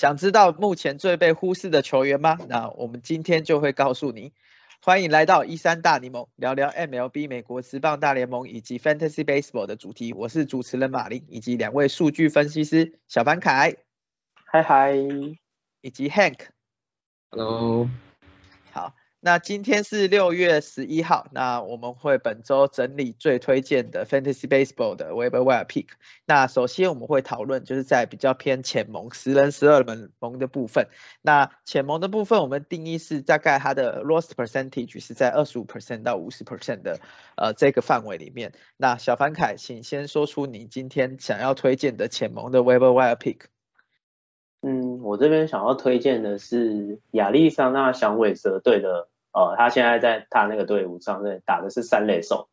想知道目前最被忽视的球员吗？那我们今天就会告诉你。欢迎来到一三大联盟，聊聊 MLB 美国职棒大联盟以及 Fantasy Baseball 的主题。我是主持人马林，以及两位数据分析师小凡凯，嗨嗨，以及 Hank，Hello。那今天是六月十一号，那我们会本周整理最推荐的 Fantasy Baseball 的 Waiver Wire Pick。那首先我们会讨论就是在比较偏浅盟十人十二门盟的部分。那浅盟的部分，我们定义是大概它的 Lost Percentage 是在二十五 percent 到五十 percent 的呃这个范围里面。那小凡凯，请先说出你今天想要推荐的浅盟的 Waiver Wire Pick。嗯，我这边想要推荐的是亚利桑那响尾蛇队的。呃，他现在在他那个队伍上面打的是三垒手，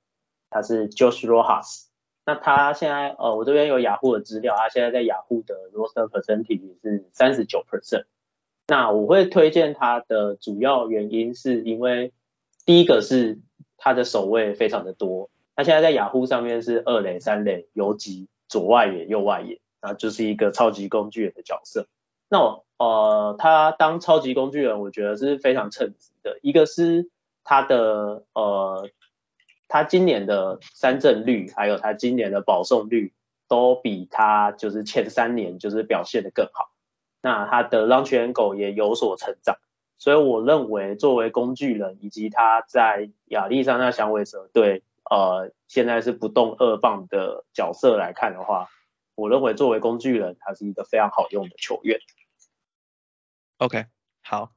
他是 Josh Rojas。那他现在呃，我这边有雅虎的资料，他现在在雅虎的 roster percentage 是三十九 percent。那我会推荐他的主要原因是因为第一个是他的守卫非常的多，他现在在雅虎上面是二垒、三垒、游击、左外野、右外野，那就是一个超级工具人的角色。那我呃，他当超级工具人，我觉得是非常称职的。一个是他的呃，他今年的三振率，还有他今年的保送率，都比他就是前三年就是表现的更好。那他的让犬狗也有所成长，所以我认为作为工具人，以及他在亚利桑那响尾蛇队呃现在是不动二棒的角色来看的话，我认为作为工具人，他是一个非常好用的球员。OK，好，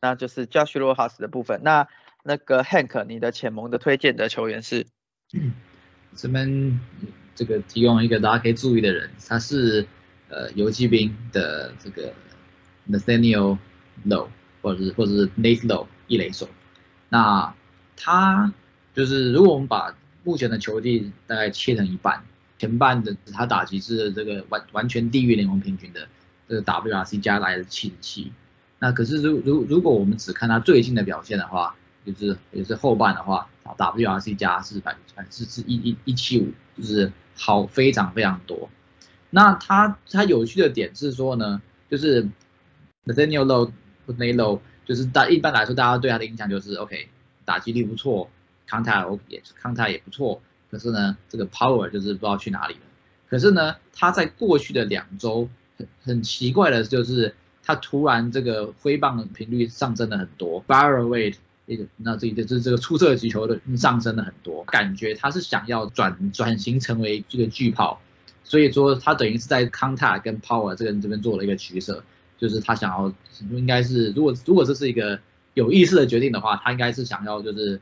那就是 Josh Rojas 的部分。那那个 Hank，你的潜盟的推荐的球员是？嗯这边这个提供一个大家可以注意的人，他是呃游击兵的这个 Nathaniel Low，或者是或者是 Nate Low 一垒手。那他就是如果我们把目前的球技大概切成一半，前半的他打击是这个完完全低于联盟平均的，这个 WRC 加来的七十七。那可是如如如果我们只看他最近的表现的话，就是也是后半的话，WRC 加是百百是是一一一七五，就是好非常非常多。那他他有趣的点是说呢，就是 Nathaniel Low Nathaniel 就是大一般来说大家对他的印象就是 OK 打击力不错，contact 也康泰也不错，可是呢这个 power 就是不知道去哪里了。可是呢他在过去的两周很很奇怪的就是。他突然这个挥棒的频率上升了很多，barrel rate 那个那这这这这个出色的击球的上升了很多，感觉他是想要转转型成为这个巨炮，所以说他等于是在 contact 跟 power 这个这边做了一个取舍，就是他想要应该是如果如果这是一个有意识的决定的话，他应该是想要就是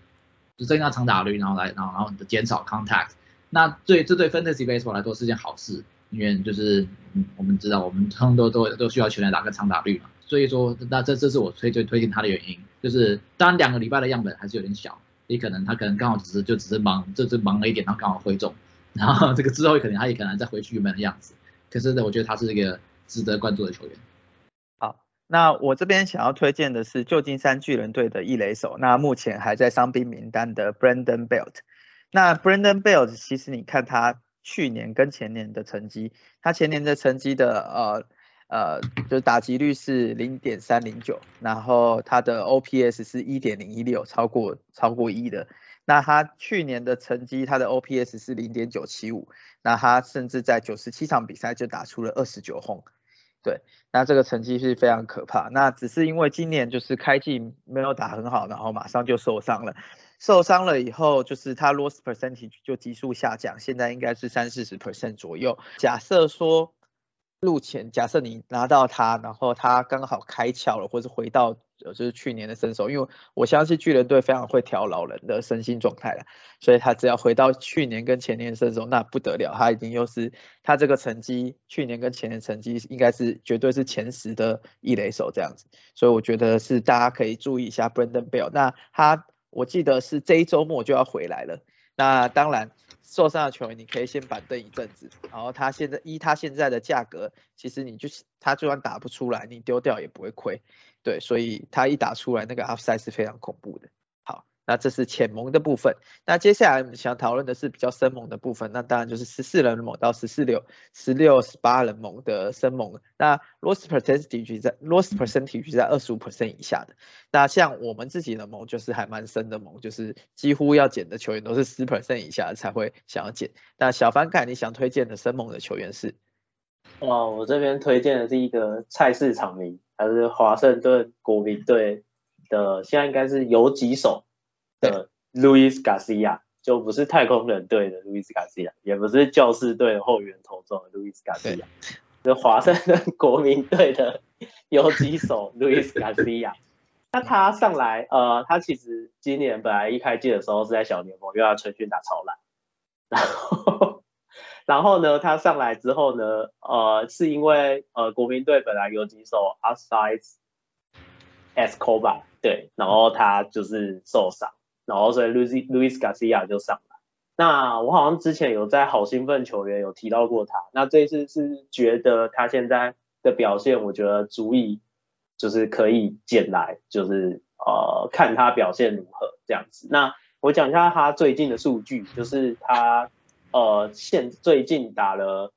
就增加长打率，然后来然后然后减少 contact，那对这对 fantasy baseball 来说是件好事。因为就是，嗯，我们知道我们通常都都都需要球员打个长打率嘛，所以说那这这是我推最推荐他的原因，就是当然两个礼拜的样本还是有点小，也可能他可能刚好只是就只是忙，这次忙了一点，然后刚好挥中，然后这个之后可能他也可能再回去原本的样子，可是呢，我觉得他是一个值得关注的球员。好，那我这边想要推荐的是旧金山巨人队的一垒手，那目前还在伤兵名单的 Brandon Belt，那 Brandon Belt 其实你看他。去年跟前年的成绩，他前年的成绩的呃呃，就是打击率是零点三零九，然后他的 OPS 是一点零一六，超过超过一的。那他去年的成绩，他的 OPS 是零点九七五，那他甚至在九十七场比赛就打出了二十九轰，对，那这个成绩是非常可怕。那只是因为今年就是开季没有打很好，然后马上就受伤了。受伤了以后，就是他 loss percentage 就急速下降，现在应该是三四十 percent 左右。假设说入前，假设你拿到他，然后他刚好开窍了，或者回到呃就是去年的身手，因为我相信巨人队非常会调老人的身心状态了，所以他只要回到去年跟前年的身手，那不得了，他已经又是他这个成绩，去年跟前年成绩应该是绝对是前十的一垒手这样子，所以我觉得是大家可以注意一下 Brandon Bell，那他。我记得是这一周末就要回来了。那当然，受伤的球员你可以先板凳一阵子。然后他现在依他现在的价格，其实你就是他就算打不出来，你丢掉也不会亏。对，所以他一打出来，那个 upside 是非常恐怖的。那这是浅盟的部分。那接下来我们想讨论的是比较深盟的部分，那当然就是十四人盟到十四六、十六、十八人盟的深盟。那 loss percentage 在 loss percentage 在二十五 percent 以下的。那像我们自己的盟就是还蛮深的盟，就是几乎要减的球员都是十 percent 以下才会想要减。那小凡凯，你想推荐的深盟的球员是？哦，我这边推荐的是一个菜市场名，还是华盛顿国民队的，现在应该是游击手。的 Luis Garcia 就不是太空人队的 Luis Garcia，也不是教士队的后援投手 Luis Garcia，是华盛顿国民队的游击手 Luis Garcia。那他上来，呃，他其实今年本来一开季的时候是在小联盟，因为他春训打超烂，然后，然后呢，他上来之后呢，呃，是因为呃国民队本来游击手 Aside Escobar 对，然后他就是受伤。然后所以 Luis Luis Garcia 就上来，那我好像之前有在好兴奋球员有提到过他，那这一次是觉得他现在的表现，我觉得足以就是可以捡来，就是呃看他表现如何这样子。那我讲一下他最近的数据，就是他呃现最近打了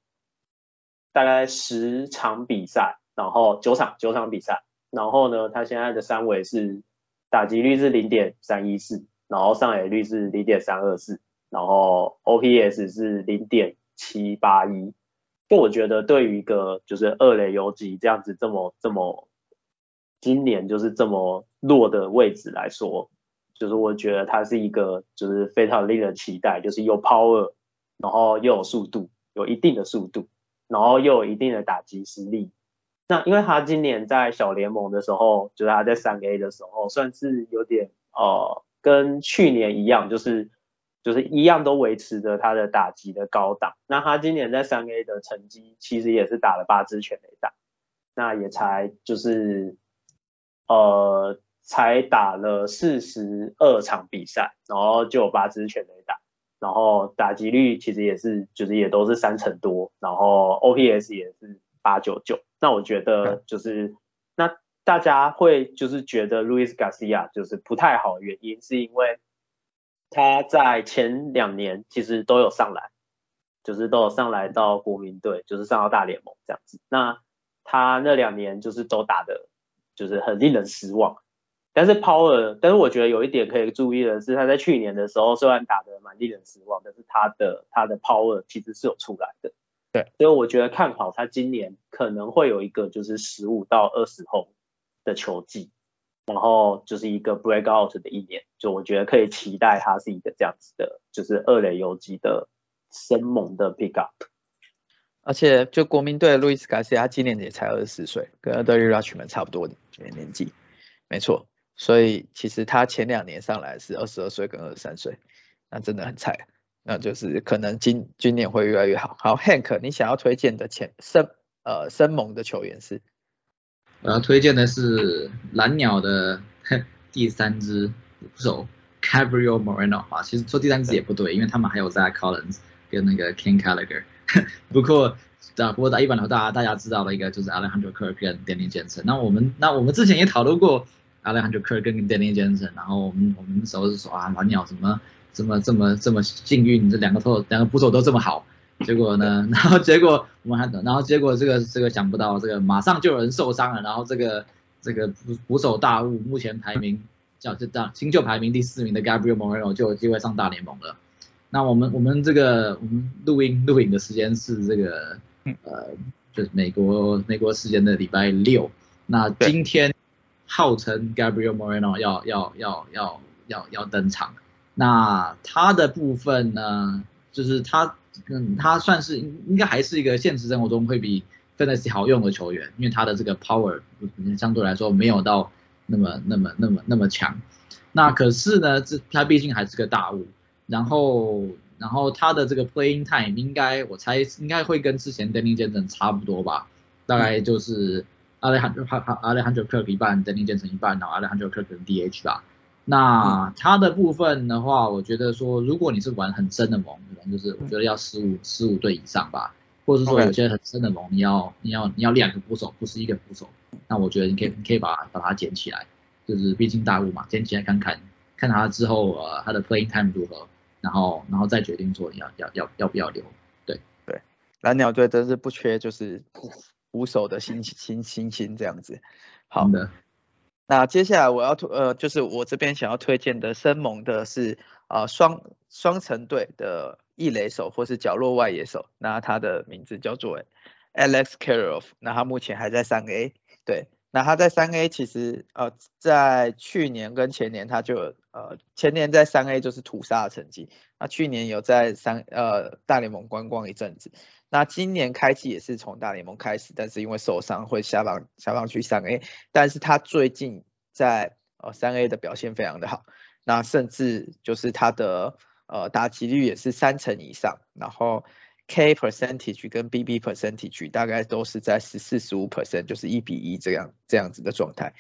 大概十场比赛，然后九场九场比赛，然后呢他现在的三围是打击率是零点三一四。然后上垒率是零点三二四，然后 OPS 是零点七八一，就我觉得对于一个就是二垒游击这样子这么这么今年就是这么弱的位置来说，就是我觉得他是一个就是非常令人期待，就是有 power，然后又有速度，有一定的速度，然后又有一定的打击实力。那因为他今年在小联盟的时候，就是他在三 A 的时候，算是有点呃。跟去年一样，就是就是一样都维持着他的打击的高档。那他今年在三 A 的成绩其实也是打了八支全垒打，那也才就是呃才打了四十二场比赛，然后就有八支全垒打，然后打击率其实也是就是也都是三成多，然后 OPS 也是八九九。那我觉得就是那。大家会就是觉得 Luis Garcia 就是不太好，原因是因为他在前两年其实都有上来，就是都有上来到国民队，就是上到大联盟这样子。那他那两年就是都打的，就是很令人失望。但是 Power，但是我觉得有一点可以注意的是，他在去年的时候虽然打的蛮令人失望，但是他的他的 Power 其实是有出来的。对，所以我觉得看好他今年可能会有一个就是十五到二十轰。的球技，然后就是一个 break out 的一年，就我觉得可以期待他是一个这样子的，就是二垒游击的生猛的 pick up。而且就国民队路易斯卡西，他今年也才二十四岁，跟 a d r i Rushman 差不多的年纪，没错。所以其实他前两年上来是二十二岁跟二十三岁，那真的很菜。那就是可能今今年会越来越好。好，Hank，你想要推荐的前生呃生猛的球员是？我要推荐的是蓝鸟的第三支捕手 Gabriel Moreno 啊，其实说第三支也不对，因为他们还有 Zach Collins 跟那个 Ken Gallagher。不过，啊，不过打一般的话，大家大家知道的一个就是 Alejandro Kirk 跟 Danny Jansen。那我们那我们之前也讨论过 Alejandro Kirk 跟 Danny Jansen，然后我们我们那时候是说啊，蓝鸟怎么怎么这么这么幸运，这两个投两个捕手都这么好。结果呢？然后结果我们还等，然后结果这个这个想不到，这个马上就有人受伤了。然后这个这个捕捕手大物，目前排名叫这大新秀排名第四名的 Gabriel Moreno 就有机会上大联盟了。那我们我们这个我们录音录影的时间是这个呃，就是美国美国时间的礼拜六。那今天号称 Gabriel Moreno 要要要要要要登场。那他的部分呢，就是他。嗯，他算是应该还是一个现实生活中会比 fantasy 好用的球员，因为他的这个 power 相对来说没有到那么那么那么那么强。那可是呢，这他毕竟还是个大物，然后然后他的这个 playing time 应该我猜应该会跟之前 d e n n y j e n s e n 差不多吧，大概就是阿雷罕阿阿阿雷罕 r k 一半 d e n n y j e n s e n 一半，然后阿雷罕 r k 跟 DH 吧。那它的部分的话，我觉得说，如果你是玩很深的盟，可能就是我觉得要十五十五队以上吧，或者是说有些很深的盟，你要你要你要两个捕手，不是一个捕手，那我觉得你可以你可以把把它捡起来，就是毕竟大物嘛，捡起来看看看它之后呃它的 playing time 如何，然后然后再决定说要要要要不要留。对。对，蓝鸟队真是不缺就是捕手的新新新星这样子。好的，那接下来我要推呃就是我这边想要推荐的生猛的是呃双双城队的异雷手或是角落外野手，那他的名字叫做 Alex Karov，那他目前还在三 A，对。那他在三 A 其实呃在去年跟前年他就呃前年在三 A 就是屠杀的成绩，那去年有在三呃大联盟观光一阵子，那今年开季也是从大联盟开始，但是因为受伤会下放下放去三 A，但是他最近在呃三 A 的表现非常的好，那甚至就是他的呃打击率也是三成以上，然后。K percentage 跟 BB percentage 大概都是在十四十五 percent，就是一比一这样这样子的状态。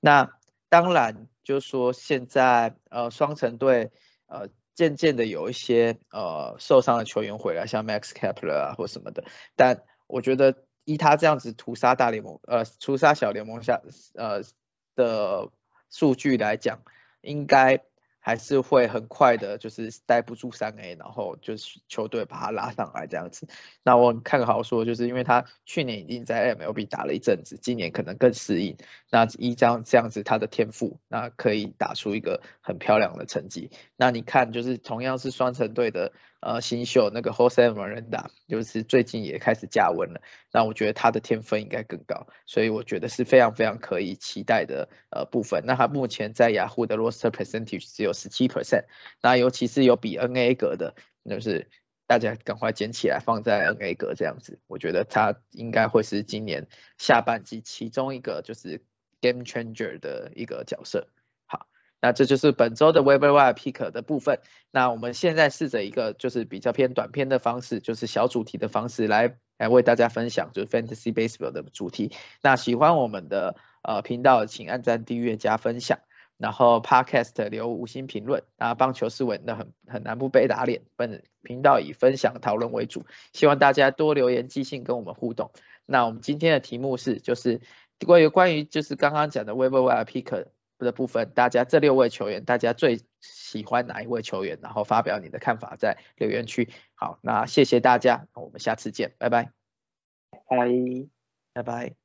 那当然就是说现在呃双城队呃渐渐的有一些呃受伤的球员回来，像 Max Kepler 啊或什么的。但我觉得依他这样子屠杀大联盟呃屠杀小联盟下呃的数据来讲，应该。还是会很快的，就是待不住三 A，然后就是球队把他拉上来这样子。那我看好说，就是因为他去年已经在 MLB 打了一阵子，今年可能更适应。那依这样这样子他的天赋，那可以打出一个很漂亮的成绩。那你看，就是同样是双城队的。呃，新秀那个 Jose Miranda 就是最近也开始加温了，那我觉得他的天分应该更高，所以我觉得是非常非常可以期待的呃部分。那他目前在雅虎的 roster percentage 只有十七 percent，那尤其是有比 NA 格的，就是大家赶快捡起来放在 NA 格这样子，我觉得他应该会是今年下半季其中一个就是 game changer 的一个角色。那这就是本周的 Waiver Wire Pick 的部分。那我们现在试着一个就是比较偏短篇的方式，就是小主题的方式来来为大家分享，就是 Fantasy Baseball 的主题。那喜欢我们的呃频道，请按赞、订阅、加分享，然后 Podcast 留五星评论。那棒球是稳的，很很难不被打脸。本频道以分享讨论为主，希望大家多留言、寄信跟我们互动。那我们今天的题目是，就是关于关于就是刚刚讲的 Waiver Wire Pick。的部分，大家这六位球员，大家最喜欢哪一位球员？然后发表你的看法在留言区。好，那谢谢大家，我们下次见，拜拜，拜拜拜。